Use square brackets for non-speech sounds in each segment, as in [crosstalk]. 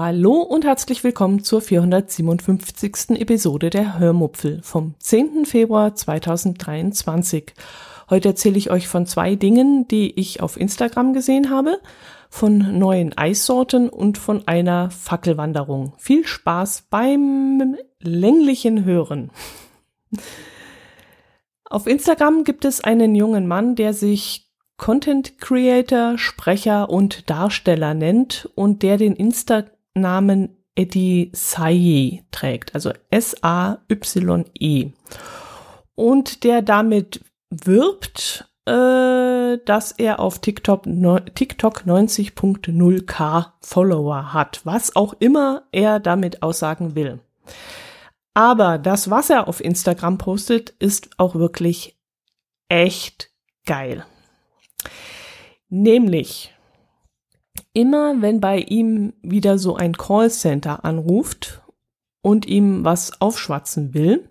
Hallo und herzlich willkommen zur 457. Episode der Hörmupfel vom 10. Februar 2023. Heute erzähle ich euch von zwei Dingen, die ich auf Instagram gesehen habe, von neuen Eissorten und von einer Fackelwanderung. Viel Spaß beim länglichen Hören. Auf Instagram gibt es einen jungen Mann, der sich Content Creator, Sprecher und Darsteller nennt und der den Insta Namen Eddie Saye trägt, also S-A-Y-E. Und der damit wirbt, äh, dass er auf TikTok, TikTok 90.0k Follower hat, was auch immer er damit aussagen will. Aber das, was er auf Instagram postet, ist auch wirklich echt geil. Nämlich immer wenn bei ihm wieder so ein Callcenter anruft und ihm was aufschwatzen will,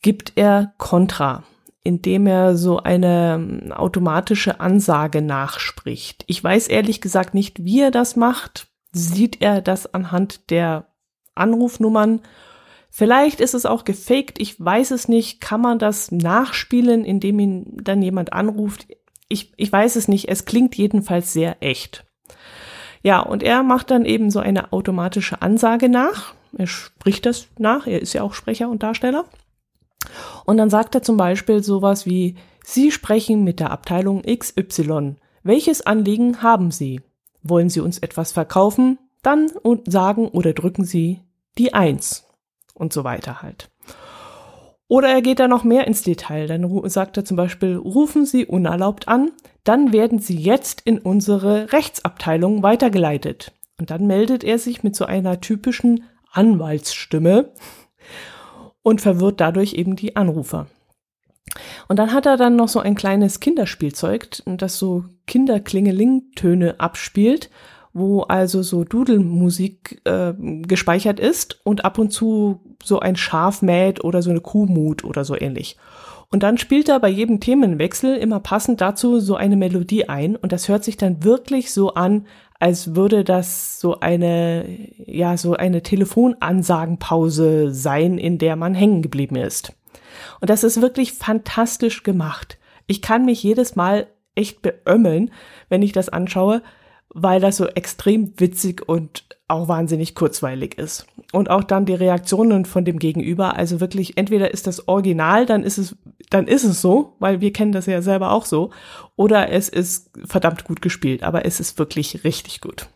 gibt er Kontra, indem er so eine ähm, automatische Ansage nachspricht. Ich weiß ehrlich gesagt nicht, wie er das macht. Sieht er das anhand der Anrufnummern? Vielleicht ist es auch gefaked, ich weiß es nicht. Kann man das nachspielen, indem ihn dann jemand anruft? Ich, ich weiß es nicht. Es klingt jedenfalls sehr echt. Ja, und er macht dann eben so eine automatische Ansage nach. Er spricht das nach. Er ist ja auch Sprecher und Darsteller. Und dann sagt er zum Beispiel sowas wie, Sie sprechen mit der Abteilung XY. Welches Anliegen haben Sie? Wollen Sie uns etwas verkaufen? Dann sagen oder drücken Sie die Eins und so weiter halt. Oder er geht da noch mehr ins Detail. Dann sagt er zum Beispiel, rufen Sie unerlaubt an, dann werden Sie jetzt in unsere Rechtsabteilung weitergeleitet. Und dann meldet er sich mit so einer typischen Anwaltsstimme und verwirrt dadurch eben die Anrufer. Und dann hat er dann noch so ein kleines Kinderspielzeug, das so Kinderklingelingtöne abspielt, wo also so Dudelmusik äh, gespeichert ist und ab und zu so ein Schaf mäht oder so eine Kuh mut oder so ähnlich. Und dann spielt er bei jedem Themenwechsel immer passend dazu so eine Melodie ein und das hört sich dann wirklich so an, als würde das so eine, ja, so eine Telefonansagenpause sein, in der man hängen geblieben ist. Und das ist wirklich fantastisch gemacht. Ich kann mich jedes Mal echt beömmeln, wenn ich das anschaue, weil das so extrem witzig und auch wahnsinnig kurzweilig ist. Und auch dann die Reaktionen von dem Gegenüber, also wirklich, entweder ist das Original, dann ist es, dann ist es so, weil wir kennen das ja selber auch so, oder es ist verdammt gut gespielt, aber es ist wirklich richtig gut.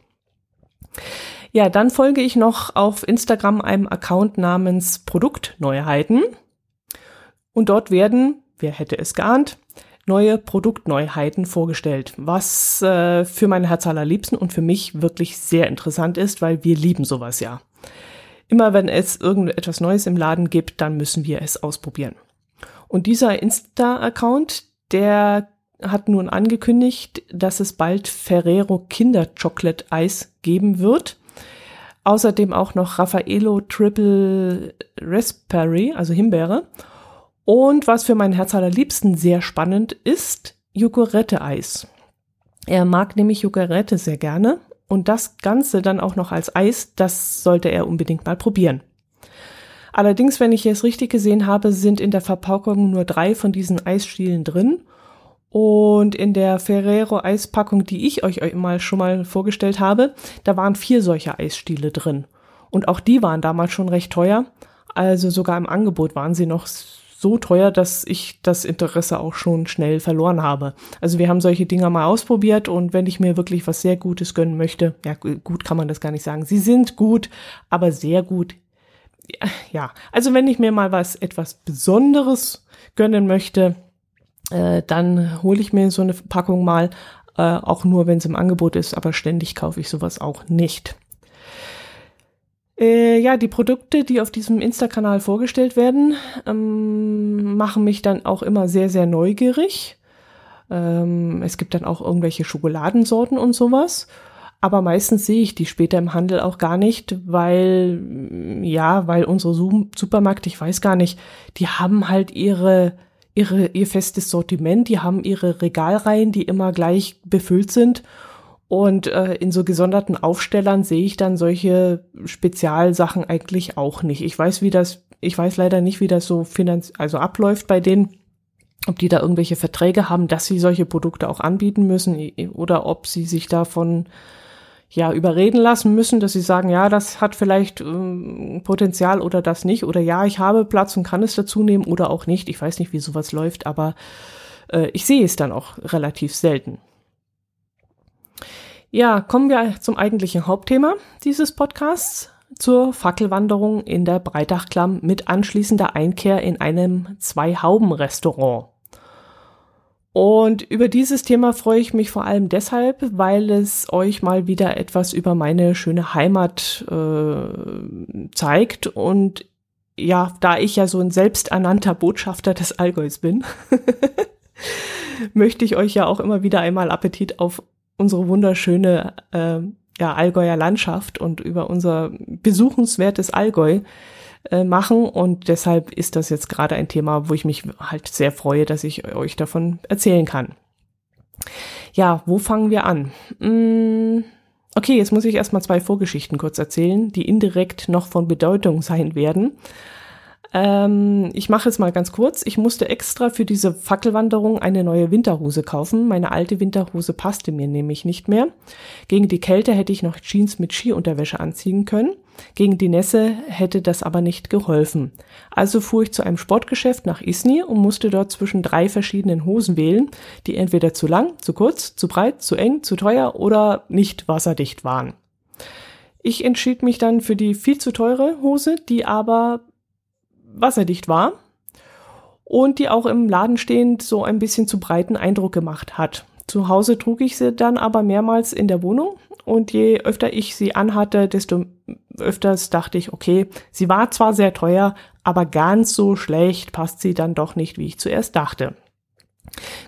Ja, dann folge ich noch auf Instagram einem Account namens Produktneuheiten. Und dort werden, wer hätte es geahnt, neue Produktneuheiten vorgestellt, was äh, für mein Herz allerliebsten und für mich wirklich sehr interessant ist, weil wir lieben sowas ja. Immer wenn es irgendetwas Neues im Laden gibt, dann müssen wir es ausprobieren. Und dieser Insta-Account, der hat nun angekündigt, dass es bald Ferrero Kinder Chocolate Eis geben wird. Außerdem auch noch Raffaello Triple Raspberry, also Himbeere und was für mein Herz allerliebsten sehr spannend ist, Joghurette-Eis. Er mag nämlich Joghurette sehr gerne und das Ganze dann auch noch als Eis, das sollte er unbedingt mal probieren. Allerdings, wenn ich es richtig gesehen habe, sind in der Verpackung nur drei von diesen Eisstielen drin. Und in der Ferrero Eispackung, die ich euch mal schon mal vorgestellt habe, da waren vier solcher Eisstiele drin. Und auch die waren damals schon recht teuer. Also sogar im Angebot waren sie noch so teuer, dass ich das Interesse auch schon schnell verloren habe. Also wir haben solche Dinger mal ausprobiert und wenn ich mir wirklich was sehr Gutes gönnen möchte, ja gut kann man das gar nicht sagen. Sie sind gut, aber sehr gut. Ja, also wenn ich mir mal was etwas Besonderes gönnen möchte, äh, dann hole ich mir so eine Packung mal, äh, auch nur wenn es im Angebot ist, aber ständig kaufe ich sowas auch nicht. Äh, ja, die Produkte, die auf diesem Insta-Kanal vorgestellt werden, ähm, machen mich dann auch immer sehr, sehr neugierig. Ähm, es gibt dann auch irgendwelche Schokoladensorten und sowas. Aber meistens sehe ich die später im Handel auch gar nicht, weil, ja, weil unsere Supermärkte, ich weiß gar nicht, die haben halt ihre, ihre, ihr festes Sortiment, die haben ihre Regalreihen, die immer gleich befüllt sind. Und äh, in so gesonderten Aufstellern sehe ich dann solche Spezialsachen eigentlich auch nicht. Ich weiß, wie das, ich weiß leider nicht, wie das so finanz also abläuft bei denen, ob die da irgendwelche Verträge haben, dass sie solche Produkte auch anbieten müssen oder ob sie sich davon ja überreden lassen müssen, dass sie sagen, ja, das hat vielleicht ähm, Potenzial oder das nicht oder ja, ich habe Platz und kann es dazu nehmen oder auch nicht. Ich weiß nicht, wie sowas läuft, aber äh, ich sehe es dann auch relativ selten. Ja, kommen wir zum eigentlichen Hauptthema dieses Podcasts, zur Fackelwanderung in der Breitachklamm mit anschließender Einkehr in einem Zwei-Hauben-Restaurant. Und über dieses Thema freue ich mich vor allem deshalb, weil es euch mal wieder etwas über meine schöne Heimat äh, zeigt. Und ja, da ich ja so ein selbsternannter Botschafter des Allgäus bin, [laughs] möchte ich euch ja auch immer wieder einmal Appetit auf unsere wunderschöne äh, ja, Allgäuer Landschaft und über unser besuchenswertes Allgäu äh, machen und deshalb ist das jetzt gerade ein Thema, wo ich mich halt sehr freue, dass ich euch davon erzählen kann. Ja, wo fangen wir an? Hm, okay, jetzt muss ich erstmal zwei Vorgeschichten kurz erzählen, die indirekt noch von Bedeutung sein werden. Ähm, ich mache es mal ganz kurz. Ich musste extra für diese Fackelwanderung eine neue Winterhose kaufen. Meine alte Winterhose passte mir nämlich nicht mehr. Gegen die Kälte hätte ich noch Jeans mit Skiunterwäsche anziehen können. Gegen die Nässe hätte das aber nicht geholfen. Also fuhr ich zu einem Sportgeschäft nach Isny und musste dort zwischen drei verschiedenen Hosen wählen, die entweder zu lang, zu kurz, zu breit, zu eng, zu teuer oder nicht wasserdicht waren. Ich entschied mich dann für die viel zu teure Hose, die aber wasserdicht war und die auch im Laden stehend so ein bisschen zu breiten Eindruck gemacht hat. Zu Hause trug ich sie dann aber mehrmals in der Wohnung und je öfter ich sie anhatte, desto öfters dachte ich, okay, sie war zwar sehr teuer, aber ganz so schlecht passt sie dann doch nicht, wie ich zuerst dachte.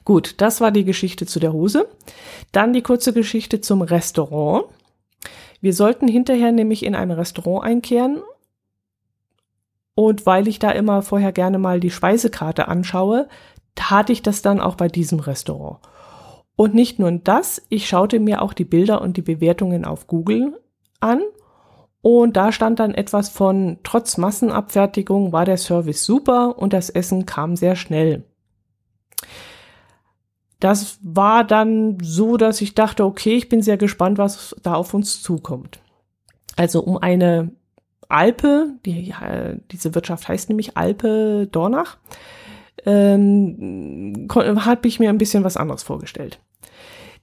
Gut, das war die Geschichte zu der Hose. Dann die kurze Geschichte zum Restaurant. Wir sollten hinterher nämlich in ein Restaurant einkehren und weil ich da immer vorher gerne mal die Speisekarte anschaue, tat ich das dann auch bei diesem Restaurant. Und nicht nur das, ich schaute mir auch die Bilder und die Bewertungen auf Google an. Und da stand dann etwas von, trotz Massenabfertigung war der Service super und das Essen kam sehr schnell. Das war dann so, dass ich dachte, okay, ich bin sehr gespannt, was da auf uns zukommt. Also um eine Alpe, die, diese Wirtschaft heißt nämlich Alpe Dornach, ähm, habe ich mir ein bisschen was anderes vorgestellt.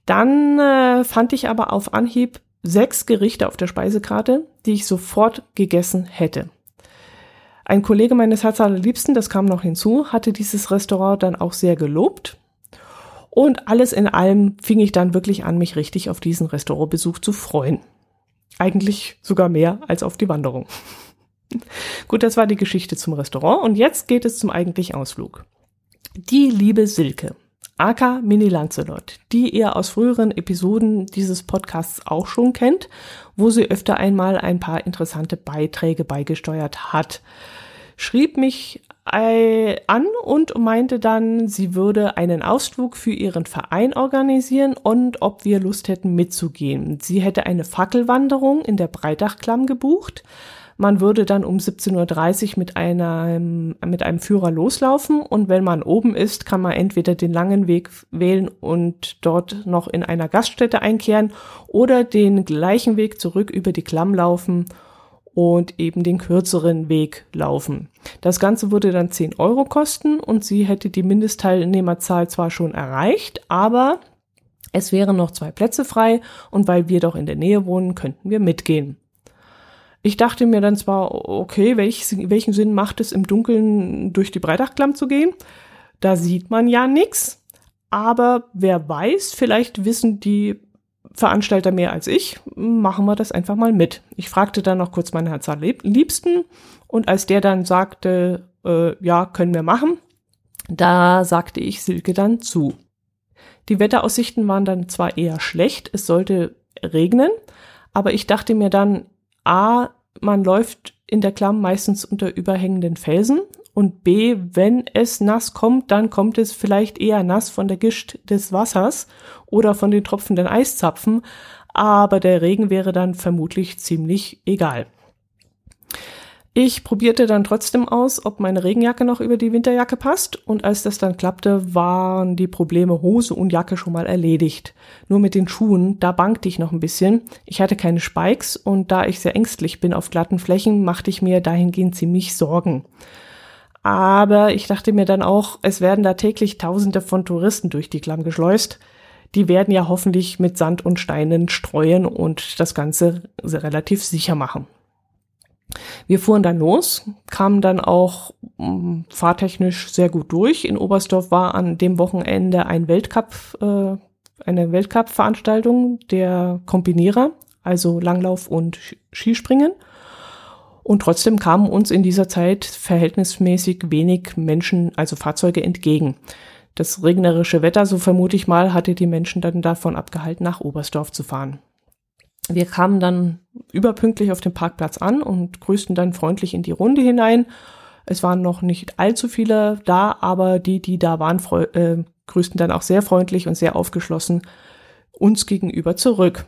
Dann äh, fand ich aber auf Anhieb sechs Gerichte auf der Speisekarte, die ich sofort gegessen hätte. Ein Kollege meines Herz allerliebsten, das kam noch hinzu, hatte dieses Restaurant dann auch sehr gelobt. Und alles in allem fing ich dann wirklich an, mich richtig auf diesen Restaurantbesuch zu freuen. Eigentlich sogar mehr als auf die Wanderung. [laughs] Gut, das war die Geschichte zum Restaurant und jetzt geht es zum eigentlichen Ausflug. Die liebe Silke, aka Mini Lancelot, die ihr aus früheren Episoden dieses Podcasts auch schon kennt, wo sie öfter einmal ein paar interessante Beiträge beigesteuert hat, schrieb mich an und meinte dann, sie würde einen Ausflug für ihren Verein organisieren und ob wir Lust hätten mitzugehen. Sie hätte eine Fackelwanderung in der Breitachklamm gebucht. Man würde dann um 17.30 Uhr mit einem, mit einem Führer loslaufen und wenn man oben ist, kann man entweder den langen Weg wählen und dort noch in einer Gaststätte einkehren oder den gleichen Weg zurück über die Klamm laufen und eben den kürzeren Weg laufen. Das Ganze würde dann 10 Euro kosten und sie hätte die Mindestteilnehmerzahl zwar schon erreicht, aber es wären noch zwei Plätze frei und weil wir doch in der Nähe wohnen, könnten wir mitgehen. Ich dachte mir dann zwar, okay, welch, welchen Sinn macht es im Dunkeln durch die Breitachklamm zu gehen? Da sieht man ja nichts, aber wer weiß, vielleicht wissen die Veranstalter mehr als ich, machen wir das einfach mal mit. Ich fragte dann noch kurz meinen Herz Liebsten und als der dann sagte, äh, ja, können wir machen, da sagte ich Silke dann zu. Die Wetteraussichten waren dann zwar eher schlecht, es sollte regnen, aber ich dachte mir dann, a, man läuft in der Klamm meistens unter überhängenden Felsen und b, wenn es nass kommt, dann kommt es vielleicht eher nass von der Gischt des Wassers oder von den tropfenden Eiszapfen, aber der Regen wäre dann vermutlich ziemlich egal. Ich probierte dann trotzdem aus, ob meine Regenjacke noch über die Winterjacke passt und als das dann klappte, waren die Probleme Hose und Jacke schon mal erledigt. Nur mit den Schuhen, da bangte ich noch ein bisschen. Ich hatte keine Spikes und da ich sehr ängstlich bin auf glatten Flächen, machte ich mir dahingehend ziemlich Sorgen. Aber ich dachte mir dann auch, es werden da täglich Tausende von Touristen durch die Klamm geschleust. Die werden ja hoffentlich mit Sand und Steinen streuen und das Ganze relativ sicher machen. Wir fuhren dann los, kamen dann auch mh, fahrtechnisch sehr gut durch. In Oberstdorf war an dem Wochenende ein Weltcup, äh, eine Weltcup-Veranstaltung der Kombinierer, also Langlauf und Skispringen. Und trotzdem kamen uns in dieser Zeit verhältnismäßig wenig Menschen, also Fahrzeuge entgegen. Das regnerische Wetter, so vermute ich mal, hatte die Menschen dann davon abgehalten, nach Oberstdorf zu fahren. Wir kamen dann überpünktlich auf dem Parkplatz an und grüßten dann freundlich in die Runde hinein. Es waren noch nicht allzu viele da, aber die, die da waren, äh, grüßten dann auch sehr freundlich und sehr aufgeschlossen uns gegenüber zurück.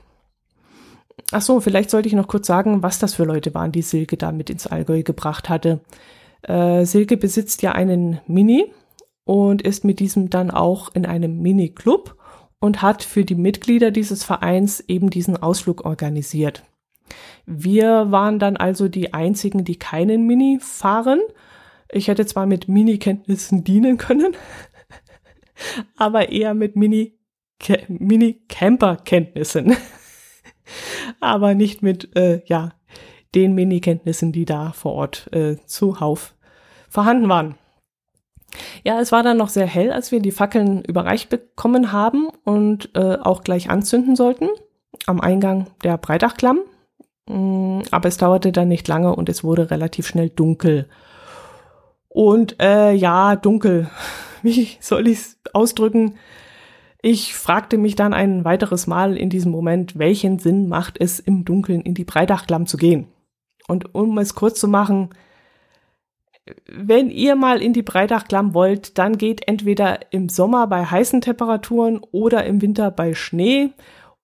Ach so, vielleicht sollte ich noch kurz sagen, was das für Leute waren, die Silke da mit ins Allgäu gebracht hatte. Äh, Silke besitzt ja einen Mini und ist mit diesem dann auch in einem Mini-Club und hat für die Mitglieder dieses Vereins eben diesen Ausflug organisiert. Wir waren dann also die einzigen, die keinen Mini fahren. Ich hätte zwar mit Mini-Kenntnissen dienen können, [laughs] aber eher mit Mini, Mini-Camper-Kenntnissen. Aber nicht mit, äh, ja, den Mini-Kenntnissen, die da vor Ort äh, zuhauf vorhanden waren. Ja, es war dann noch sehr hell, als wir die Fackeln überreicht bekommen haben und äh, auch gleich anzünden sollten am Eingang der Breitachklamm. Mm, aber es dauerte dann nicht lange und es wurde relativ schnell dunkel. Und äh, ja, dunkel. [laughs] Wie soll ich es ausdrücken? Ich fragte mich dann ein weiteres Mal in diesem Moment, welchen Sinn macht es, im Dunkeln in die Breitachklamm zu gehen? Und um es kurz zu machen, wenn ihr mal in die Breitachklamm wollt, dann geht entweder im Sommer bei heißen Temperaturen oder im Winter bei Schnee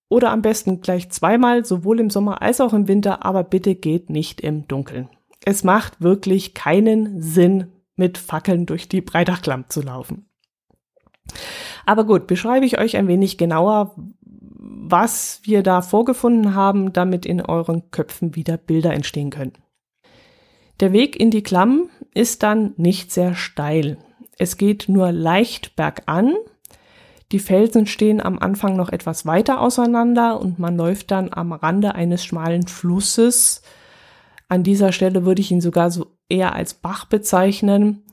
oder am besten gleich zweimal, sowohl im Sommer als auch im Winter, aber bitte geht nicht im Dunkeln. Es macht wirklich keinen Sinn, mit Fackeln durch die Breitachklamm zu laufen. Aber gut, beschreibe ich euch ein wenig genauer, was wir da vorgefunden haben, damit in euren Köpfen wieder Bilder entstehen können. Der Weg in die Klamm ist dann nicht sehr steil. Es geht nur leicht bergan. Die Felsen stehen am Anfang noch etwas weiter auseinander und man läuft dann am Rande eines schmalen Flusses. An dieser Stelle würde ich ihn sogar so eher als Bach bezeichnen,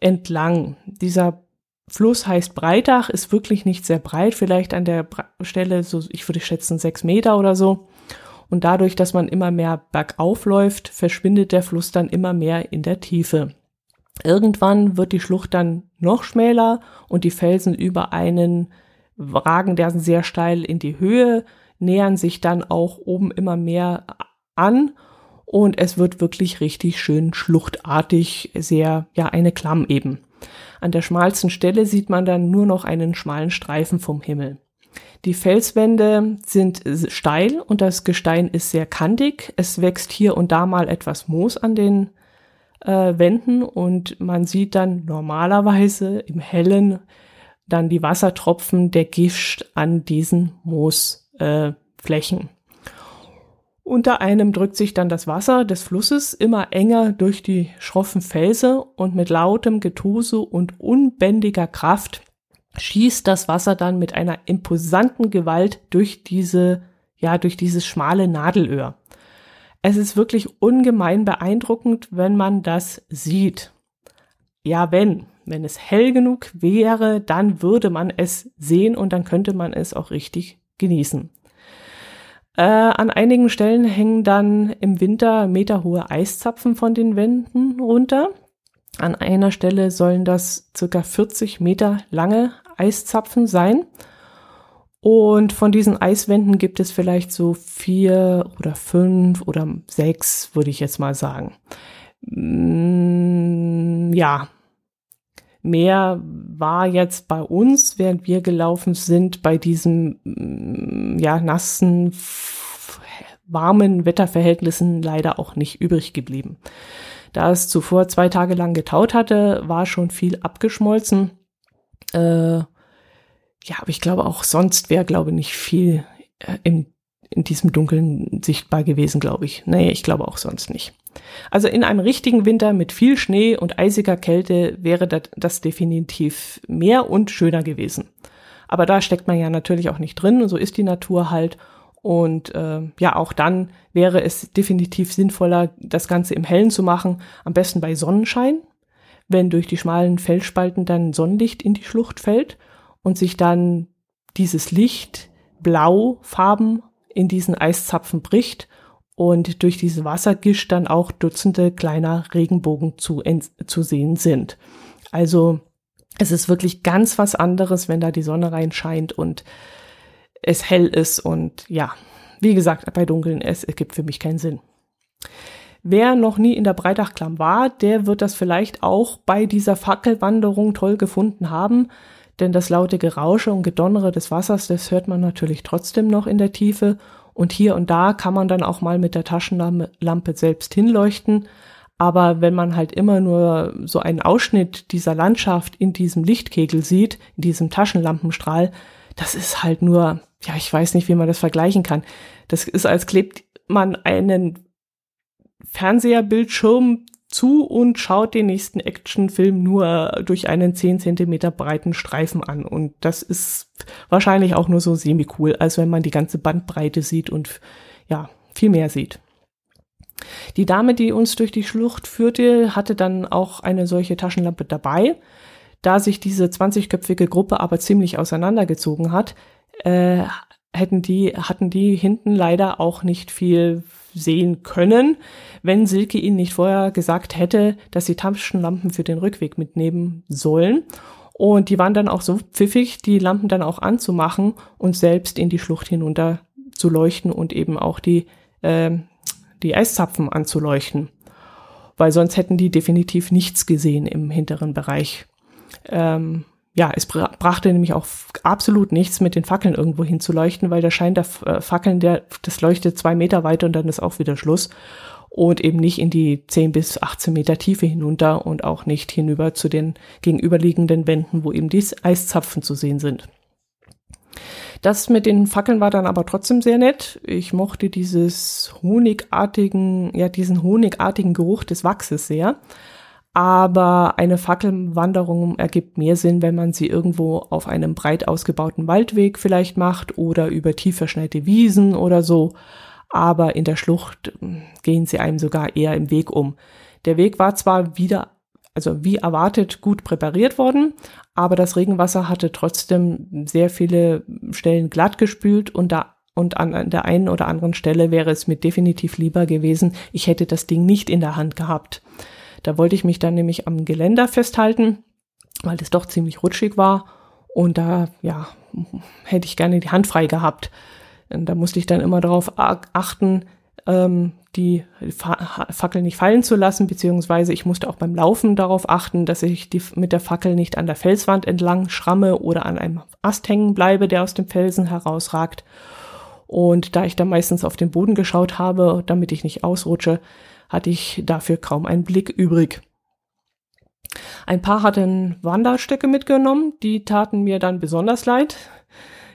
entlang. Dieser Fluss heißt Breitach, ist wirklich nicht sehr breit, vielleicht an der Stelle so, ich würde schätzen, sechs Meter oder so. Und dadurch, dass man immer mehr bergauf läuft, verschwindet der Fluss dann immer mehr in der Tiefe. Irgendwann wird die Schlucht dann noch schmäler und die Felsen über einen ragen der sehr steil in die Höhe, nähern sich dann auch oben immer mehr an und es wird wirklich richtig schön schluchtartig, sehr, ja, eine Klamm eben. An der schmalsten Stelle sieht man dann nur noch einen schmalen Streifen vom Himmel. Die Felswände sind steil und das Gestein ist sehr kantig. Es wächst hier und da mal etwas Moos an den äh, Wänden und man sieht dann normalerweise im Hellen dann die Wassertropfen der Gischt an diesen Moosflächen. Äh, Unter einem drückt sich dann das Wasser des Flusses immer enger durch die schroffen Felsen und mit lautem Getuse und unbändiger Kraft schießt das Wasser dann mit einer imposanten Gewalt durch diese, ja, durch dieses schmale Nadelöhr. Es ist wirklich ungemein beeindruckend, wenn man das sieht. Ja, wenn, wenn es hell genug wäre, dann würde man es sehen und dann könnte man es auch richtig genießen. Äh, an einigen Stellen hängen dann im Winter meterhohe Eiszapfen von den Wänden runter. An einer Stelle sollen das circa 40 Meter lange Eiszapfen sein. Und von diesen Eiswänden gibt es vielleicht so vier oder fünf oder sechs, würde ich jetzt mal sagen. Mm, ja, mehr war jetzt bei uns, während wir gelaufen sind, bei diesem mm, ja nassen, warmen Wetterverhältnissen leider auch nicht übrig geblieben. Da es zuvor zwei Tage lang getaut hatte, war schon viel abgeschmolzen. Äh, ja, aber ich glaube auch sonst wäre, glaube ich, nicht viel äh, im, in diesem Dunkeln sichtbar gewesen, glaube ich. Nee, ich glaube auch sonst nicht. Also in einem richtigen Winter mit viel Schnee und eisiger Kälte wäre das, definitiv mehr und schöner gewesen. Aber da steckt man ja natürlich auch nicht drin und so ist die Natur halt. Und äh, ja, auch dann wäre es definitiv sinnvoller, das Ganze im Hellen zu machen, am besten bei Sonnenschein, wenn durch die schmalen Felsspalten dann Sonnenlicht in die Schlucht fällt und sich dann dieses Licht blau Farben in diesen Eiszapfen bricht und durch diese Wassergisch dann auch Dutzende kleiner Regenbogen zu, zu sehen sind. Also es ist wirklich ganz was anderes, wenn da die Sonne reinscheint und es hell ist und ja, wie gesagt, bei Dunkeln, es ergibt für mich keinen Sinn. Wer noch nie in der Breitachklamm war, der wird das vielleicht auch bei dieser Fackelwanderung toll gefunden haben denn das laute Gerausche und Gedonnere des Wassers, das hört man natürlich trotzdem noch in der Tiefe und hier und da kann man dann auch mal mit der Taschenlampe selbst hinleuchten, aber wenn man halt immer nur so einen Ausschnitt dieser Landschaft in diesem Lichtkegel sieht, in diesem Taschenlampenstrahl, das ist halt nur, ja, ich weiß nicht, wie man das vergleichen kann. Das ist, als klebt man einen Fernseherbildschirm zu und schaut den nächsten Actionfilm nur durch einen 10 Zentimeter breiten Streifen an. Und das ist wahrscheinlich auch nur so semi-cool, als wenn man die ganze Bandbreite sieht und ja, viel mehr sieht. Die Dame, die uns durch die Schlucht führte, hatte dann auch eine solche Taschenlampe dabei. Da sich diese 20-köpfige Gruppe aber ziemlich auseinandergezogen hat, äh, hätten die, hatten die hinten leider auch nicht viel sehen können, wenn Silke ihnen nicht vorher gesagt hätte, dass sie Taschenlampen für den Rückweg mitnehmen sollen. Und die waren dann auch so pfiffig, die Lampen dann auch anzumachen und selbst in die Schlucht hinunter zu leuchten und eben auch die, äh, die Eiszapfen anzuleuchten. Weil sonst hätten die definitiv nichts gesehen im hinteren Bereich. Ähm, ja, es brachte nämlich auch absolut nichts, mit den Fackeln irgendwo hinzuleuchten, weil der Schein der äh, Fackeln, der, das leuchtet zwei Meter weiter und dann ist auch wieder Schluss. Und eben nicht in die 10 bis 18 Meter Tiefe hinunter und auch nicht hinüber zu den gegenüberliegenden Wänden, wo eben die Eiszapfen zu sehen sind. Das mit den Fackeln war dann aber trotzdem sehr nett. Ich mochte dieses honigartigen, ja, diesen honigartigen Geruch des Wachses sehr. Aber eine Fackelwanderung ergibt mehr Sinn, wenn man sie irgendwo auf einem breit ausgebauten Waldweg vielleicht macht oder über tief verschneite Wiesen oder so. Aber in der Schlucht hm, gehen sie einem sogar eher im Weg um. Der Weg war zwar wieder, also wie erwartet, gut präpariert worden, aber das Regenwasser hatte trotzdem sehr viele Stellen glatt gespült und da und an der einen oder anderen Stelle wäre es mir definitiv lieber gewesen, ich hätte das Ding nicht in der Hand gehabt. Da wollte ich mich dann nämlich am Geländer festhalten, weil es doch ziemlich rutschig war. Und da, ja, hätte ich gerne die Hand frei gehabt. Und da musste ich dann immer darauf achten, ähm, die Fackel nicht fallen zu lassen, beziehungsweise ich musste auch beim Laufen darauf achten, dass ich die, mit der Fackel nicht an der Felswand entlang schramme oder an einem Ast hängen bleibe, der aus dem Felsen herausragt. Und da ich dann meistens auf den Boden geschaut habe, damit ich nicht ausrutsche, hatte ich dafür kaum einen Blick übrig. Ein paar hatten Wanderstöcke mitgenommen, die taten mir dann besonders leid.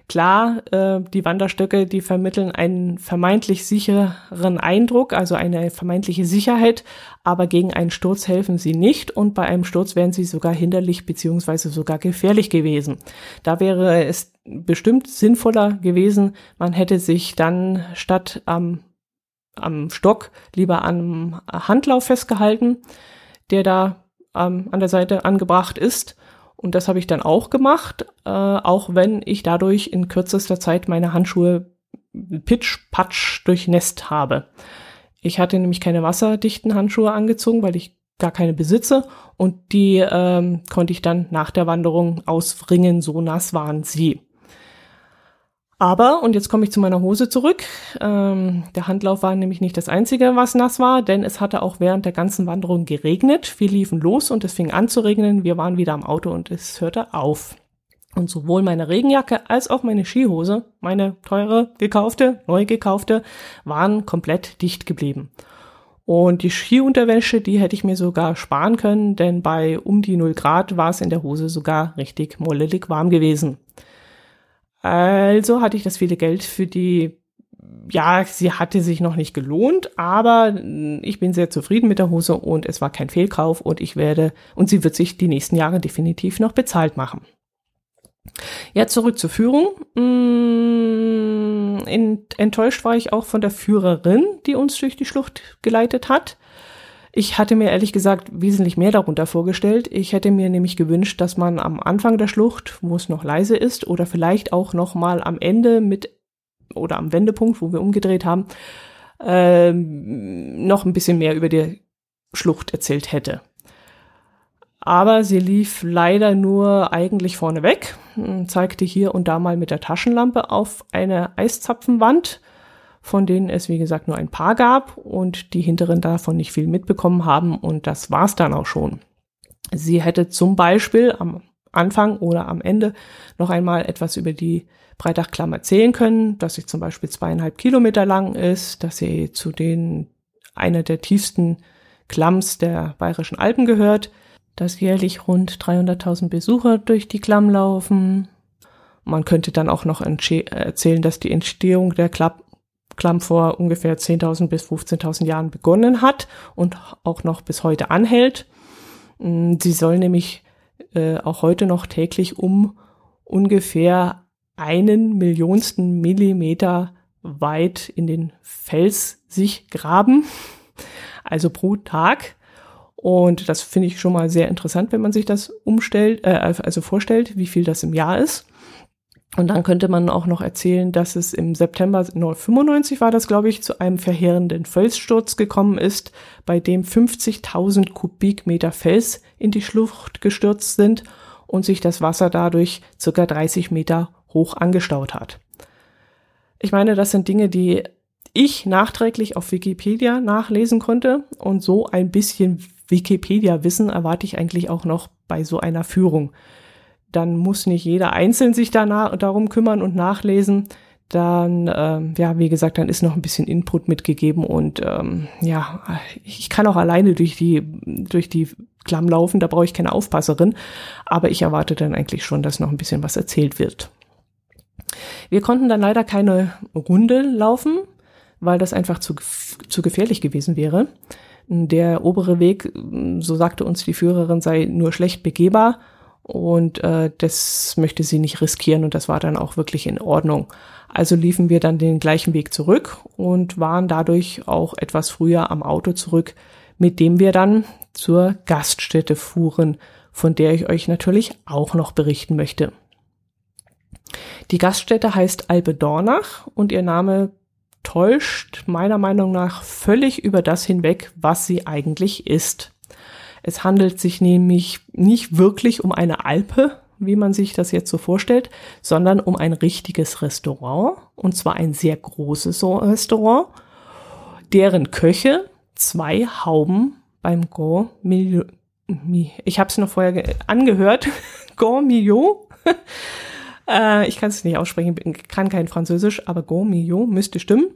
Klar, äh, die Wanderstöcke, die vermitteln einen vermeintlich sicheren Eindruck, also eine vermeintliche Sicherheit, aber gegen einen Sturz helfen sie nicht und bei einem Sturz wären sie sogar hinderlich beziehungsweise sogar gefährlich gewesen. Da wäre es bestimmt sinnvoller gewesen, man hätte sich dann statt am am Stock lieber am Handlauf festgehalten, der da ähm, an der Seite angebracht ist. Und das habe ich dann auch gemacht, äh, auch wenn ich dadurch in kürzester Zeit meine Handschuhe Pitch-Patsch durchnässt habe. Ich hatte nämlich keine wasserdichten Handschuhe angezogen, weil ich gar keine besitze und die ähm, konnte ich dann nach der Wanderung auswringen, so nass waren sie. Aber, und jetzt komme ich zu meiner Hose zurück, ähm, der Handlauf war nämlich nicht das Einzige, was nass war, denn es hatte auch während der ganzen Wanderung geregnet. Wir liefen los und es fing an zu regnen. Wir waren wieder am Auto und es hörte auf. Und sowohl meine Regenjacke als auch meine Skihose, meine teure gekaufte, neu gekaufte, waren komplett dicht geblieben. Und die Skiunterwäsche, die hätte ich mir sogar sparen können, denn bei um die 0 Grad war es in der Hose sogar richtig mollelig warm gewesen. Also hatte ich das viele Geld für die, ja, sie hatte sich noch nicht gelohnt, aber ich bin sehr zufrieden mit der Hose und es war kein Fehlkauf und ich werde, und sie wird sich die nächsten Jahre definitiv noch bezahlt machen. Ja, zurück zur Führung. Mm, enttäuscht war ich auch von der Führerin, die uns durch die Schlucht geleitet hat. Ich hatte mir ehrlich gesagt wesentlich mehr darunter vorgestellt. Ich hätte mir nämlich gewünscht, dass man am Anfang der Schlucht, wo es noch leise ist, oder vielleicht auch noch mal am Ende mit oder am Wendepunkt, wo wir umgedreht haben, äh, noch ein bisschen mehr über die Schlucht erzählt hätte. Aber sie lief leider nur eigentlich vorne weg, zeigte hier und da mal mit der Taschenlampe auf eine Eiszapfenwand von denen es, wie gesagt, nur ein paar gab und die hinteren davon nicht viel mitbekommen haben und das war's dann auch schon. Sie hätte zum Beispiel am Anfang oder am Ende noch einmal etwas über die Breitachklamm erzählen können, dass sie zum Beispiel zweieinhalb Kilometer lang ist, dass sie zu den einer der tiefsten Klamms der Bayerischen Alpen gehört, dass jährlich rund 300.000 Besucher durch die Klamm laufen. Man könnte dann auch noch erzählen, dass die Entstehung der Klamm Klamm vor ungefähr 10.000 bis 15.000 Jahren begonnen hat und auch noch bis heute anhält. Mm, sie soll nämlich äh, auch heute noch täglich um ungefähr einen Millionsten Millimeter weit in den Fels sich graben, also pro Tag. Und das finde ich schon mal sehr interessant, wenn man sich das umstellt, äh, also vorstellt, wie viel das im Jahr ist. Und dann könnte man auch noch erzählen, dass es im September 1995 war das, glaube ich, zu einem verheerenden Felssturz gekommen ist, bei dem 50.000 Kubikmeter Fels in die Schlucht gestürzt sind und sich das Wasser dadurch circa 30 Meter hoch angestaut hat. Ich meine, das sind Dinge, die ich nachträglich auf Wikipedia nachlesen konnte und so ein bisschen Wikipedia-Wissen erwarte ich eigentlich auch noch bei so einer Führung dann muss nicht jeder einzeln sich danach, darum kümmern und nachlesen. Dann, ähm, ja, wie gesagt, dann ist noch ein bisschen Input mitgegeben und ähm, ja, ich kann auch alleine durch die, durch die Klamm laufen, da brauche ich keine Aufpasserin, aber ich erwarte dann eigentlich schon, dass noch ein bisschen was erzählt wird. Wir konnten dann leider keine Runde laufen, weil das einfach zu, zu gefährlich gewesen wäre. Der obere Weg, so sagte uns die Führerin, sei nur schlecht begehbar und äh, das möchte sie nicht riskieren und das war dann auch wirklich in Ordnung. Also liefen wir dann den gleichen Weg zurück und waren dadurch auch etwas früher am Auto zurück, mit dem wir dann zur Gaststätte fuhren, von der ich euch natürlich auch noch berichten möchte. Die Gaststätte heißt Alpe Dornach und ihr Name täuscht meiner Meinung nach völlig über das hinweg, was sie eigentlich ist. Es handelt sich nämlich nicht wirklich um eine Alpe, wie man sich das jetzt so vorstellt, sondern um ein richtiges Restaurant, und zwar ein sehr großes Restaurant, deren Köche zwei Hauben beim Gourmet, ich habe es noch vorher angehört, [laughs] Gourmet, äh, ich kann es nicht aussprechen, kann kein Französisch, aber Gourmet müsste stimmen.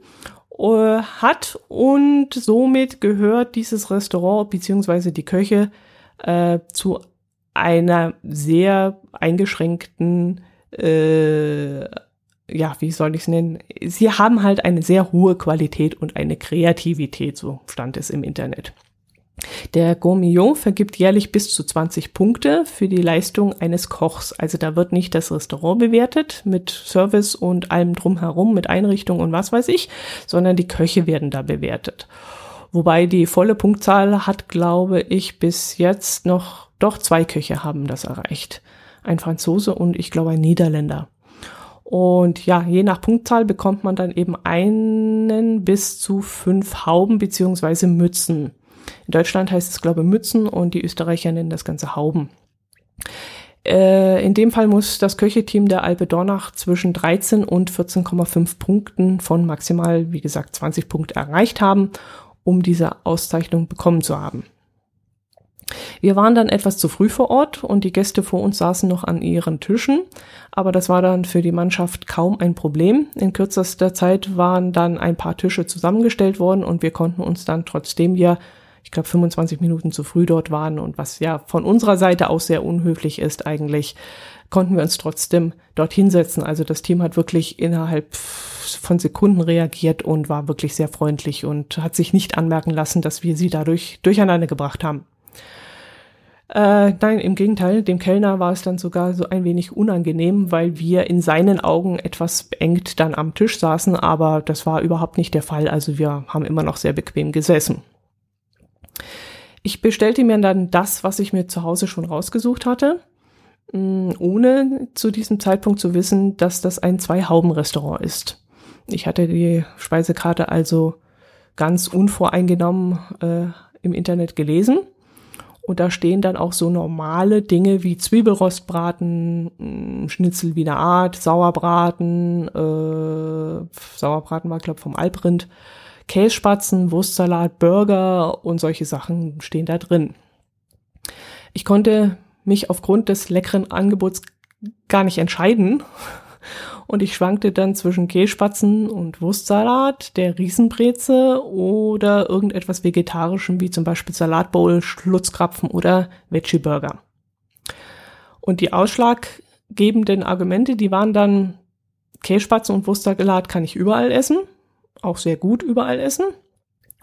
Äh, hat und somit gehört dieses Restaurant beziehungsweise die Köche äh, zu einer sehr eingeschränkten, äh, ja, wie soll ich es nennen? Sie haben halt eine sehr hohe Qualität und eine Kreativität, so stand es im Internet. Der Gourmillon vergibt jährlich bis zu 20 Punkte für die Leistung eines Kochs. Also da wird nicht das Restaurant bewertet mit Service und allem drumherum, mit Einrichtung und was weiß ich, sondern die Köche werden da bewertet. Wobei die volle Punktzahl hat, glaube ich, bis jetzt noch, doch zwei Köche haben das erreicht. Ein Franzose und ich glaube ein Niederländer. Und ja, je nach Punktzahl bekommt man dann eben einen bis zu fünf Hauben beziehungsweise Mützen. In Deutschland heißt es, glaube ich, Mützen und die Österreicher nennen das Ganze Hauben. Äh, in dem Fall muss das Köcheteam der Alpe Dornach zwischen 13 und 14,5 Punkten von maximal, wie gesagt, 20 Punkte erreicht haben, um diese Auszeichnung bekommen zu haben. Wir waren dann etwas zu früh vor Ort und die Gäste vor uns saßen noch an ihren Tischen, aber das war dann für die Mannschaft kaum ein Problem. In kürzester Zeit waren dann ein paar Tische zusammengestellt worden und wir konnten uns dann trotzdem wir, ich glaube, 25 Minuten zu früh dort waren und was ja von unserer Seite aus sehr unhöflich ist eigentlich, konnten wir uns trotzdem dort hinsetzen. Also das Team hat wirklich innerhalb von Sekunden reagiert und war wirklich sehr freundlich und hat sich nicht anmerken lassen, dass wir sie dadurch durcheinander gebracht haben. Äh, nein, im Gegenteil, dem Kellner war es dann sogar so ein wenig unangenehm, weil wir in seinen Augen etwas beengt dann am Tisch saßen, aber das war überhaupt nicht der Fall. Also wir haben immer noch sehr bequem gesessen. Ich bestellte mir dann das, was ich mir zu Hause schon rausgesucht hatte, mm, ohne zu diesem Zeitpunkt zu wissen, dass das ein Zwei-Hauben-Restaurant ist. Ich hatte die Speisekarte also ganz unvoreingenommen äh, im Internet gelesen und da stehen dann auch so normale Dinge wie Zwiebelrostbraten, mm, Schnitzel wie eine Art, Sauerbraten, äh, Sauerbraten war, glaube vom Alprind, Kässpatzen, Wurstsalat, Burger und solche Sachen stehen da drin. Ich konnte mich aufgrund des leckeren Angebots gar nicht entscheiden und ich schwankte dann zwischen Kässpatzen und Wurstsalat, der Riesenbreze oder irgendetwas Vegetarischem wie zum Beispiel Salatbowl, Schlutzkrapfen oder Veggie Burger. Und die ausschlaggebenden Argumente, die waren dann Kässpatzen und Wurstsalat kann ich überall essen, auch sehr gut überall essen.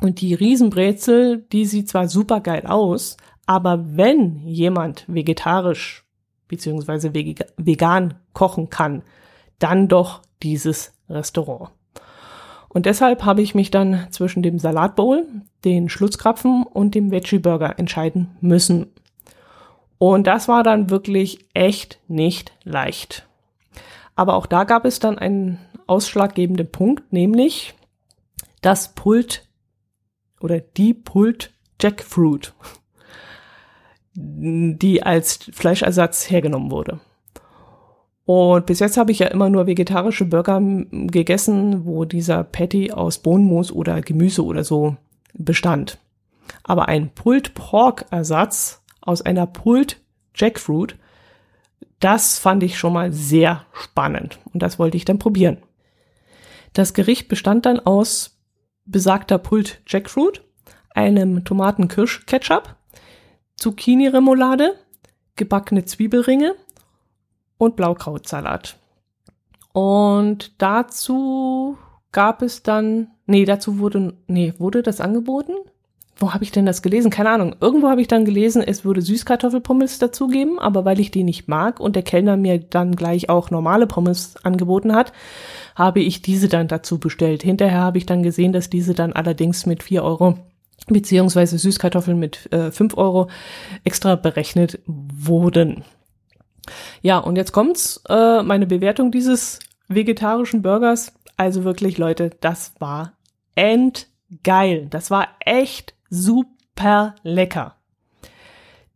Und die Riesenbrezel, die sieht zwar super geil aus, aber wenn jemand vegetarisch beziehungsweise vegan kochen kann, dann doch dieses Restaurant. Und deshalb habe ich mich dann zwischen dem Salatbowl, den Schlutzkrapfen und dem Veggie Burger entscheiden müssen. Und das war dann wirklich echt nicht leicht. Aber auch da gab es dann einen ausschlaggebenden Punkt, nämlich das Pult oder die Pult Jackfruit, die als Fleischersatz hergenommen wurde. Und bis jetzt habe ich ja immer nur vegetarische Burger gegessen, wo dieser Patty aus Bohnenmus oder Gemüse oder so bestand. Aber ein Pulled Pork Ersatz aus einer Pulled Jackfruit, das fand ich schon mal sehr spannend und das wollte ich dann probieren. Das Gericht bestand dann aus besagter Pulled Jackfruit, einem Tomaten-Kirsch-Ketchup, Zucchini-Remoulade, gebackene Zwiebelringe, und Blaukrautsalat. Und dazu gab es dann, nee, dazu wurde, nee, wurde das angeboten? Wo habe ich denn das gelesen? Keine Ahnung. Irgendwo habe ich dann gelesen, es würde Süßkartoffelpommes dazugeben, aber weil ich die nicht mag und der Kellner mir dann gleich auch normale Pommes angeboten hat, habe ich diese dann dazu bestellt. Hinterher habe ich dann gesehen, dass diese dann allerdings mit vier Euro beziehungsweise Süßkartoffeln mit äh, 5 Euro extra berechnet wurden. Ja, und jetzt kommt's, äh, meine Bewertung dieses vegetarischen Burgers. Also wirklich, Leute, das war endgeil. Das war echt super lecker.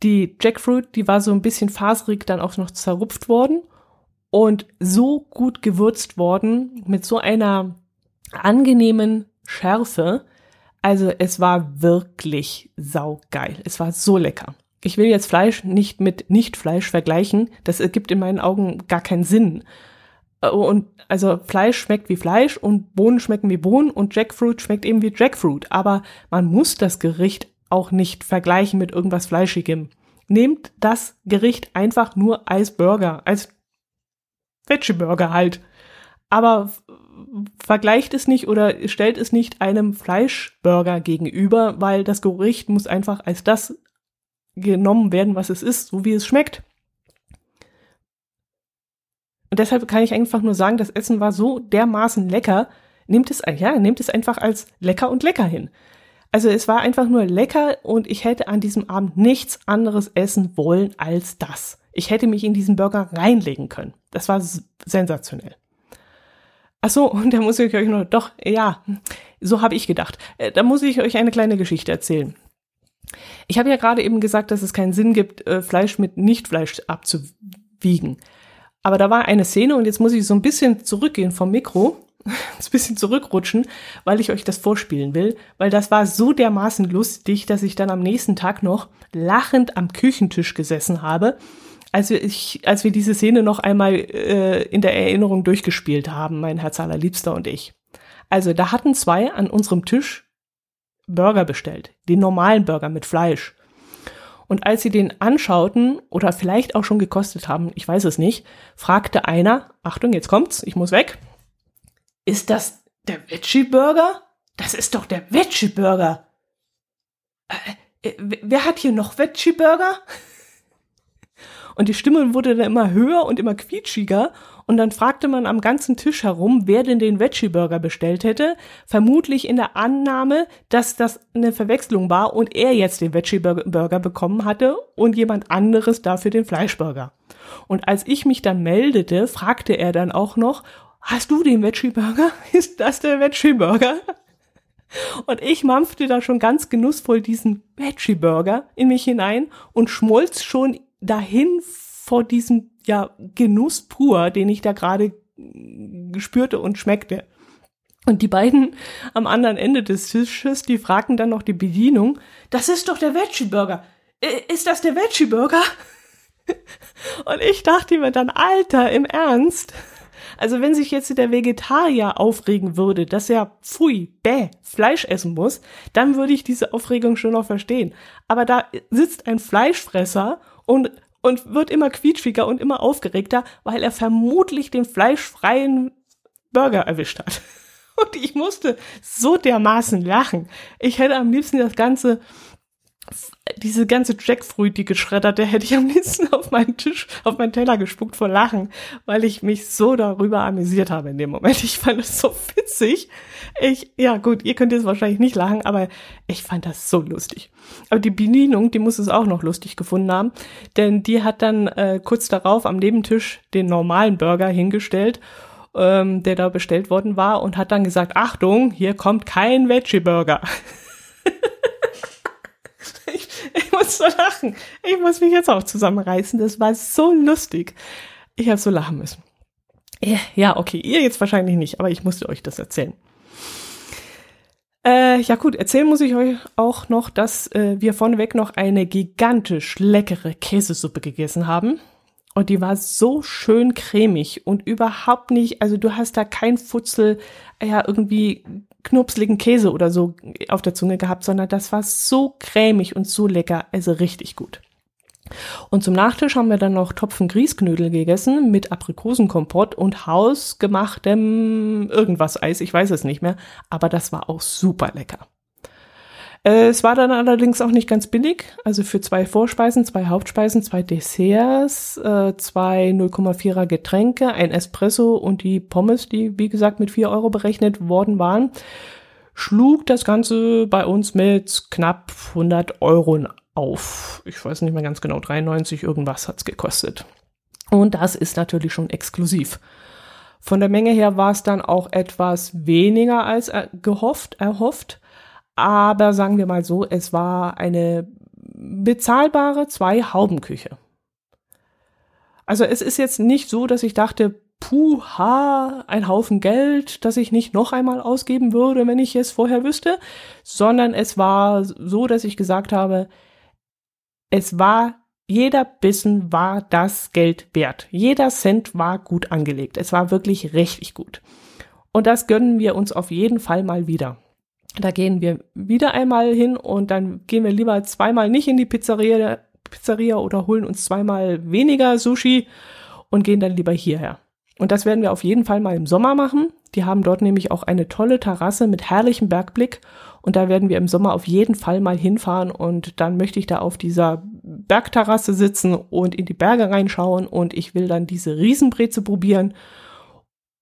Die Jackfruit, die war so ein bisschen faserig dann auch noch zerrupft worden und so gut gewürzt worden mit so einer angenehmen Schärfe. Also es war wirklich saugeil. Es war so lecker ich will jetzt Fleisch nicht mit Nicht-Fleisch vergleichen. Das ergibt in meinen Augen gar keinen Sinn. Äh, und also Fleisch schmeckt wie Fleisch und Bohnen schmecken wie Bohnen und Jackfruit schmeckt eben wie Jackfruit. Aber man muss das Gericht auch nicht vergleichen mit irgendwas Fleischigem. Nehmt das Gericht einfach nur als Burger, als Veggie Burger halt. Aber vergleicht es nicht oder stellt es nicht einem Fleischburger gegenüber, weil das Gericht muss einfach als das genommen werden, was es ist, so wie es schmeckt. Und deshalb kann ich einfach nur sagen, das Essen war so dermaßen lecker. Nehmt es, ja, nehmt es einfach als lecker und lecker hin. Also es war einfach nur lecker und ich hätte an diesem Abend nichts anderes essen wollen als das. Ich hätte mich in diesen Burger reinlegen können. Das war sensationell. Ach so, und da muss ich euch noch, doch, ja, so habe ich gedacht. Äh, da muss ich euch eine kleine Geschichte erzählen. Ich habe ja gerade eben gesagt, dass es keinen Sinn gibt, äh, Fleisch mit Nichtfleisch abzuwiegen. Aber da war eine Szene und jetzt muss ich so ein bisschen zurückgehen vom Mikro, [laughs] ein bisschen zurückrutschen, weil ich euch das vorspielen will, weil das war so dermaßen lustig, dass ich dann am nächsten Tag noch lachend am Küchentisch gesessen habe, als wir, ich, als wir diese Szene noch einmal äh, in der Erinnerung durchgespielt haben, mein Herz allerliebster und ich. Also da hatten zwei an unserem Tisch Burger bestellt, den normalen Burger mit Fleisch. Und als sie den anschauten oder vielleicht auch schon gekostet haben, ich weiß es nicht, fragte einer, Achtung, jetzt kommt's, ich muss weg, ist das der Veggie Burger? Das ist doch der Veggie Burger. Äh, äh, wer hat hier noch Veggie Burger? Und die Stimme wurde dann immer höher und immer quietschiger. Und dann fragte man am ganzen Tisch herum, wer denn den Veggie Burger bestellt hätte. Vermutlich in der Annahme, dass das eine Verwechslung war und er jetzt den Veggie Burger bekommen hatte und jemand anderes dafür den Fleischburger. Und als ich mich dann meldete, fragte er dann auch noch, hast du den Veggie Burger? [laughs] Ist das der Veggie Burger? Und ich mampfte da schon ganz genussvoll diesen Veggie Burger in mich hinein und schmolz schon dahin vor diesem ja Genuss pur, den ich da gerade spürte und schmeckte. Und die beiden am anderen Ende des Tisches, die fragten dann noch die Bedienung, das ist doch der Veggie Burger. Ist das der Veggie Burger? [laughs] Und ich dachte mir dann, Alter, im Ernst? Also wenn sich jetzt der Vegetarier aufregen würde, dass er, pfui, bäh, Fleisch essen muss, dann würde ich diese Aufregung schon noch verstehen. Aber da sitzt ein Fleischfresser und, und wird immer quietschiger und immer aufgeregter, weil er vermutlich den fleischfreien Burger erwischt hat. [laughs] Und ich musste so dermaßen lachen. Ich hätte am liebsten das ganze diese ganze Jackfruit, die geschredderte, hätte ich am liebsten auf meinen Tisch, auf meinen Teller gespuckt vor Lachen, weil ich mich so darüber amüsiert habe in dem Moment. Ich fand es so witzig. Ich, ja gut, ihr könnt jetzt wahrscheinlich nicht lachen, aber ich fand das so lustig. Aber die Bedienung, die muss es auch noch lustig gefunden haben, denn die hat dann äh, kurz darauf am Nebentisch den normalen Burger hingestellt ähm, der da bestellt worden war und hat dann gesagt, Achtung, hier kommt kein Veggie-Burger. [laughs] Muss so lachen. Ich muss mich jetzt auch zusammenreißen. Das war so lustig. Ich habe so lachen müssen. Ja, okay, ihr jetzt wahrscheinlich nicht, aber ich musste euch das erzählen. Äh, ja gut, erzählen muss ich euch auch noch, dass äh, wir vorneweg noch eine gigantisch leckere Käsesuppe gegessen haben. Und die war so schön cremig und überhaupt nicht, also du hast da kein Futzel, ja, irgendwie knupsligen Käse oder so auf der Zunge gehabt, sondern das war so cremig und so lecker, also richtig gut. Und zum Nachtisch haben wir dann noch Topfen Grießknödel gegessen mit Aprikosenkompott und hausgemachtem irgendwas Eis, ich weiß es nicht mehr, aber das war auch super lecker. Äh, es war dann allerdings auch nicht ganz billig. Also für zwei Vorspeisen, zwei Hauptspeisen, zwei Desserts, äh, zwei 0,4er Getränke, ein Espresso und die Pommes, die wie gesagt mit vier Euro berechnet worden waren, schlug das Ganze bei uns mit knapp 100 Euro auf. Ich weiß nicht mehr ganz genau, 93 irgendwas hat's gekostet. Und das ist natürlich schon exklusiv. Von der Menge her war es dann auch etwas weniger als gehofft, erhofft. Aber sagen wir mal so, es war eine bezahlbare Zwei-Hauben-Küche. Also es ist jetzt nicht so, dass ich dachte, puh, ha, ein Haufen Geld, das ich nicht noch einmal ausgeben würde, wenn ich es vorher wüsste, sondern es war so, dass ich gesagt habe, es war, jeder Bissen war das Geld wert. Jeder Cent war gut angelegt. Es war wirklich richtig gut. Und das gönnen wir uns auf jeden Fall mal wieder. Da gehen wir wieder einmal hin und dann gehen wir lieber zweimal nicht in die Pizzeria, Pizzeria oder holen uns zweimal weniger Sushi und gehen dann lieber hierher. Und das werden wir auf jeden Fall mal im Sommer machen. Die haben dort nämlich auch eine tolle Terrasse mit herrlichem Bergblick. Und da werden wir im Sommer auf jeden Fall mal hinfahren. Und dann möchte ich da auf dieser Bergterrasse sitzen und in die Berge reinschauen. Und ich will dann diese Riesenbreze probieren.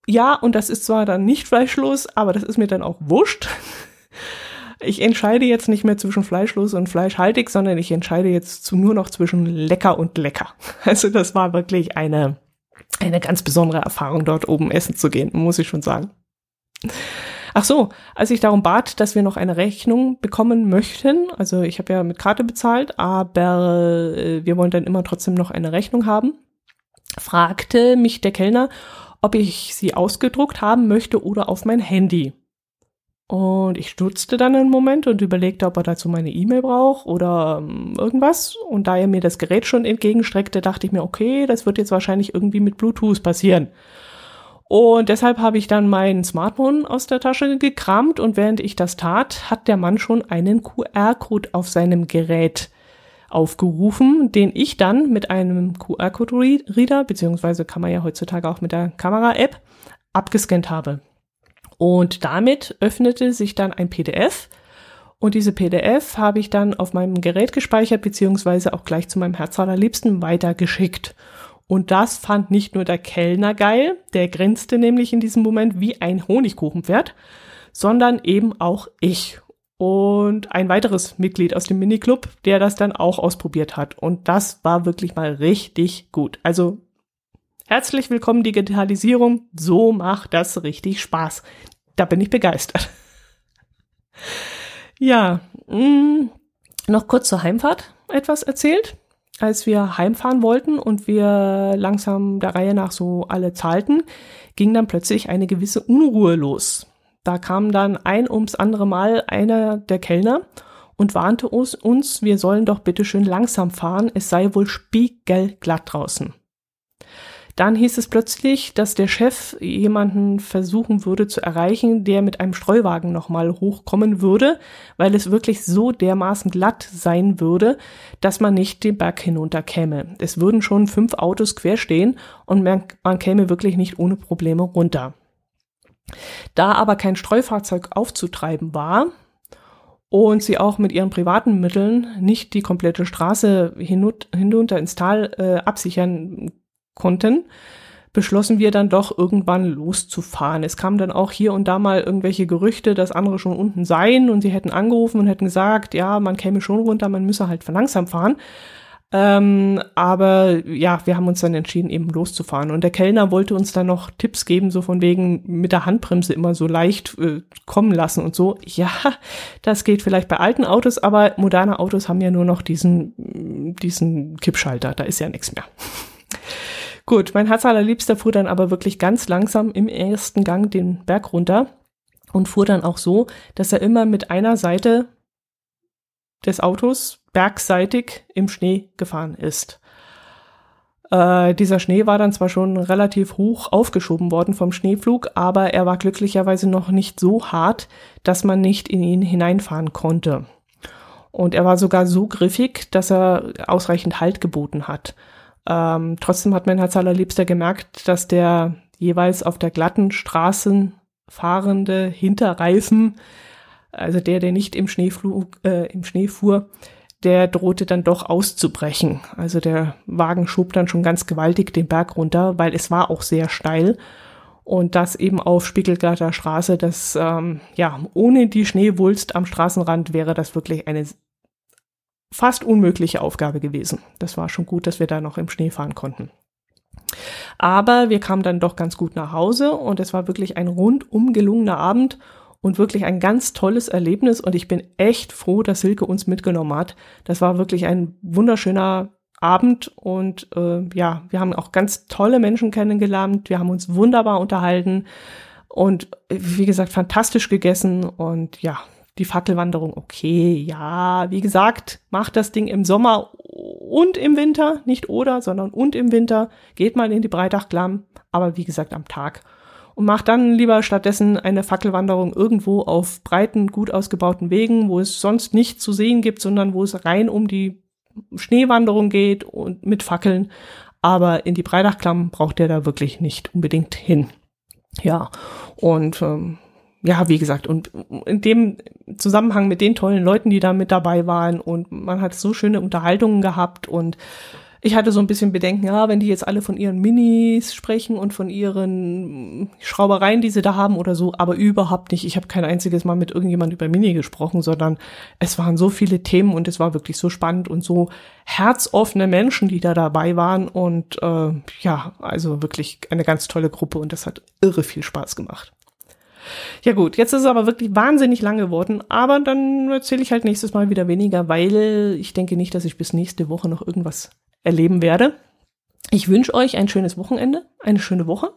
Ja, und das ist zwar dann nicht fleischlos, aber das ist mir dann auch wurscht. [laughs] Ich entscheide jetzt nicht mehr zwischen fleischlos und fleischhaltig, sondern ich entscheide jetzt nur noch zwischen lecker und lecker. [laughs] Also das war wirklich eine eine ganz besondere Erfahrung, dort oben essen zu gehen, muss ich schon sagen. Ach so, als ich darum bat, dass wir noch eine Rechnung bekommen möchten, also ich habe ja mit Karte bezahlt, aber äh, wir wollen dann immer trotzdem noch eine Rechnung haben, fragte mich der Kellner, ob ich sie ausgedruckt haben möchte oder auf mein Handy. Und ich stutzte dann einen Moment und überlegte, ob er dazu meine E-Mail braucht oder ähm, irgendwas. Und da er mir das Gerät schon entgegenstreckte, dachte ich mir, okay, das wird jetzt wahrscheinlich irgendwie mit Bluetooth passieren. Und deshalb habe ich dann mein Smartphone aus der Tasche gekramt und während ich das tat, hat der Mann schon einen QR-Code auf seinem Gerät aufgerufen, den ich dann mit einem QR-Code-Reader, beziehungsweise kann man ja heutzutage auch mit der Kamera-App, abgescannt habe. Und damit öffnete sich dann ein PDF. Und diese PDF habe ich dann auf meinem Gerät gespeichert, beziehungsweise auch gleich zu meinem Herz allerliebsten weitergeschickt. Und das fand nicht nur der Kellner geil, der grinste nämlich in diesem Moment wie ein Honigkuchenpferd, sondern eben auch ich. Und ein weiteres Mitglied aus dem Miniclub, der das dann auch ausprobiert hat. Und das war wirklich mal richtig gut. Also Herzlich willkommen Digitalisierung. So macht das richtig Spaß. Da bin ich begeistert. [laughs] ja, mh, mm, noch kurz zur Heimfahrt etwas erzählt. Als wir heimfahren wollten und wir langsam der Reihe nach so alle zahlten, ging dann plötzlich eine gewisse Unruhe los. Da kam dann ein ums andere Mal einer der Kellner und warnte uns, wir sollen doch bitte schön langsam fahren, es sei wohl spiegelglatt draußen. Dann hieß es plötzlich, dass der Chef jemanden versuchen würde zu erreichen, der mit einem Streuwagen nochmal hochkommen würde, weil es wirklich so dermaßen glatt sein würde, dass man nicht den Berg hinunter käme. Es würden schon fünf Autos quer stehen und man, man käme wirklich nicht ohne Probleme runter. Da aber kein Streufahrzeug aufzutreiben war, und sie auch mit ihren privaten Mitteln nicht die komplette Straße hinunter ins Tal äh, absichern konnten, beschlossen wir dann doch irgendwann loszufahren. Es kamen dann auch hier und da mal irgendwelche Gerüchte, dass andere schon unten seien und sie hätten angerufen und hätten gesagt, ja, man käme schon runter, man müsse halt langsam fahren. Ähm, aber ja, wir haben uns dann entschieden, eben loszufahren. Und der Kellner wollte uns dann noch Tipps geben, so von wegen mit der Handbremse immer so leicht äh, kommen lassen und so. Ja, das geht vielleicht bei alten Autos, aber moderne Autos haben ja nur noch diesen, diesen Kippschalter. Da ist ja nichts mehr. Gut, mein Herz allerliebster fuhr dann aber wirklich ganz langsam im ersten Gang den Berg runter und fuhr dann auch so, dass er immer mit einer Seite des Autos bergseitig im Schnee gefahren ist. Äh, dieser Schnee war dann zwar schon relativ hoch aufgeschoben worden vom Schneeflug, aber er war glücklicherweise noch nicht so hart, dass man nicht in ihn hineinfahren konnte. Und er war sogar so griffig, dass er ausreichend Halt geboten hat. Ähm, trotzdem hat mein Herz allerliebster gemerkt, dass der jeweils auf der glatten Straßen fahrende Hinterreifen, also der, der nicht im, Schneeflug, äh, im Schnee fuhr, der drohte dann doch auszubrechen. Also der Wagen schob dann schon ganz gewaltig den Berg runter, weil es war auch sehr steil. Und das eben auf spiegelglatter Straße, das, ähm, ja, ohne die Schneewulst am Straßenrand wäre das wirklich eine fast unmögliche Aufgabe gewesen. Das war schon gut, dass wir da noch im Schnee fahren konnten. Aber wir kamen dann doch ganz gut nach Hause und es war wirklich ein rundum gelungener Abend und wirklich ein ganz tolles Erlebnis und ich bin echt froh, dass Silke uns mitgenommen hat. Das war wirklich ein wunderschöner Abend und äh, ja, wir haben auch ganz tolle Menschen kennengelernt, wir haben uns wunderbar unterhalten und wie gesagt, fantastisch gegessen und ja, die Fackelwanderung, okay, ja, wie gesagt, macht das Ding im Sommer und im Winter, nicht oder, sondern und im Winter, geht mal in die Breitachklamm, aber wie gesagt am Tag. Und macht dann lieber stattdessen eine Fackelwanderung irgendwo auf breiten, gut ausgebauten Wegen, wo es sonst nichts zu sehen gibt, sondern wo es rein um die Schneewanderung geht und mit Fackeln. Aber in die Breitachklamm braucht der da wirklich nicht unbedingt hin. Ja, und ähm, ja, wie gesagt, und in dem Zusammenhang mit den tollen Leuten, die da mit dabei waren und man hat so schöne Unterhaltungen gehabt und ich hatte so ein bisschen Bedenken, ja, wenn die jetzt alle von ihren Minis sprechen und von ihren Schraubereien, die sie da haben oder so, aber überhaupt nicht. Ich habe kein einziges Mal mit irgendjemand über Mini gesprochen, sondern es waren so viele Themen und es war wirklich so spannend und so herzoffene Menschen, die da dabei waren und äh, ja, also wirklich eine ganz tolle Gruppe und das hat irre viel Spaß gemacht. Ja gut, jetzt ist es aber wirklich wahnsinnig lang geworden, aber dann erzähle ich halt nächstes Mal wieder weniger, weil ich denke nicht, dass ich bis nächste Woche noch irgendwas erleben werde. Ich wünsche euch ein schönes Wochenende, eine schöne Woche.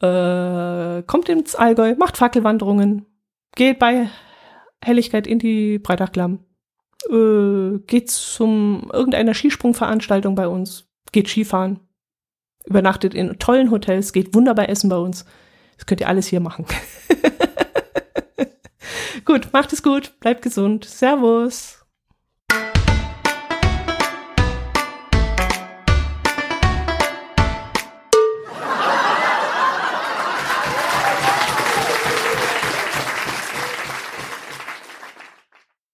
Äh, kommt ins Allgäu, macht Fackelwanderungen, geht bei Helligkeit in die Breitachklamm, äh, geht zum irgendeiner Skisprungveranstaltung bei uns, geht Skifahren, übernachtet in tollen Hotels, geht wunderbar essen bei uns. Das könnt ihr alles hier machen. [laughs] gut, macht es gut, bleibt gesund. Servus.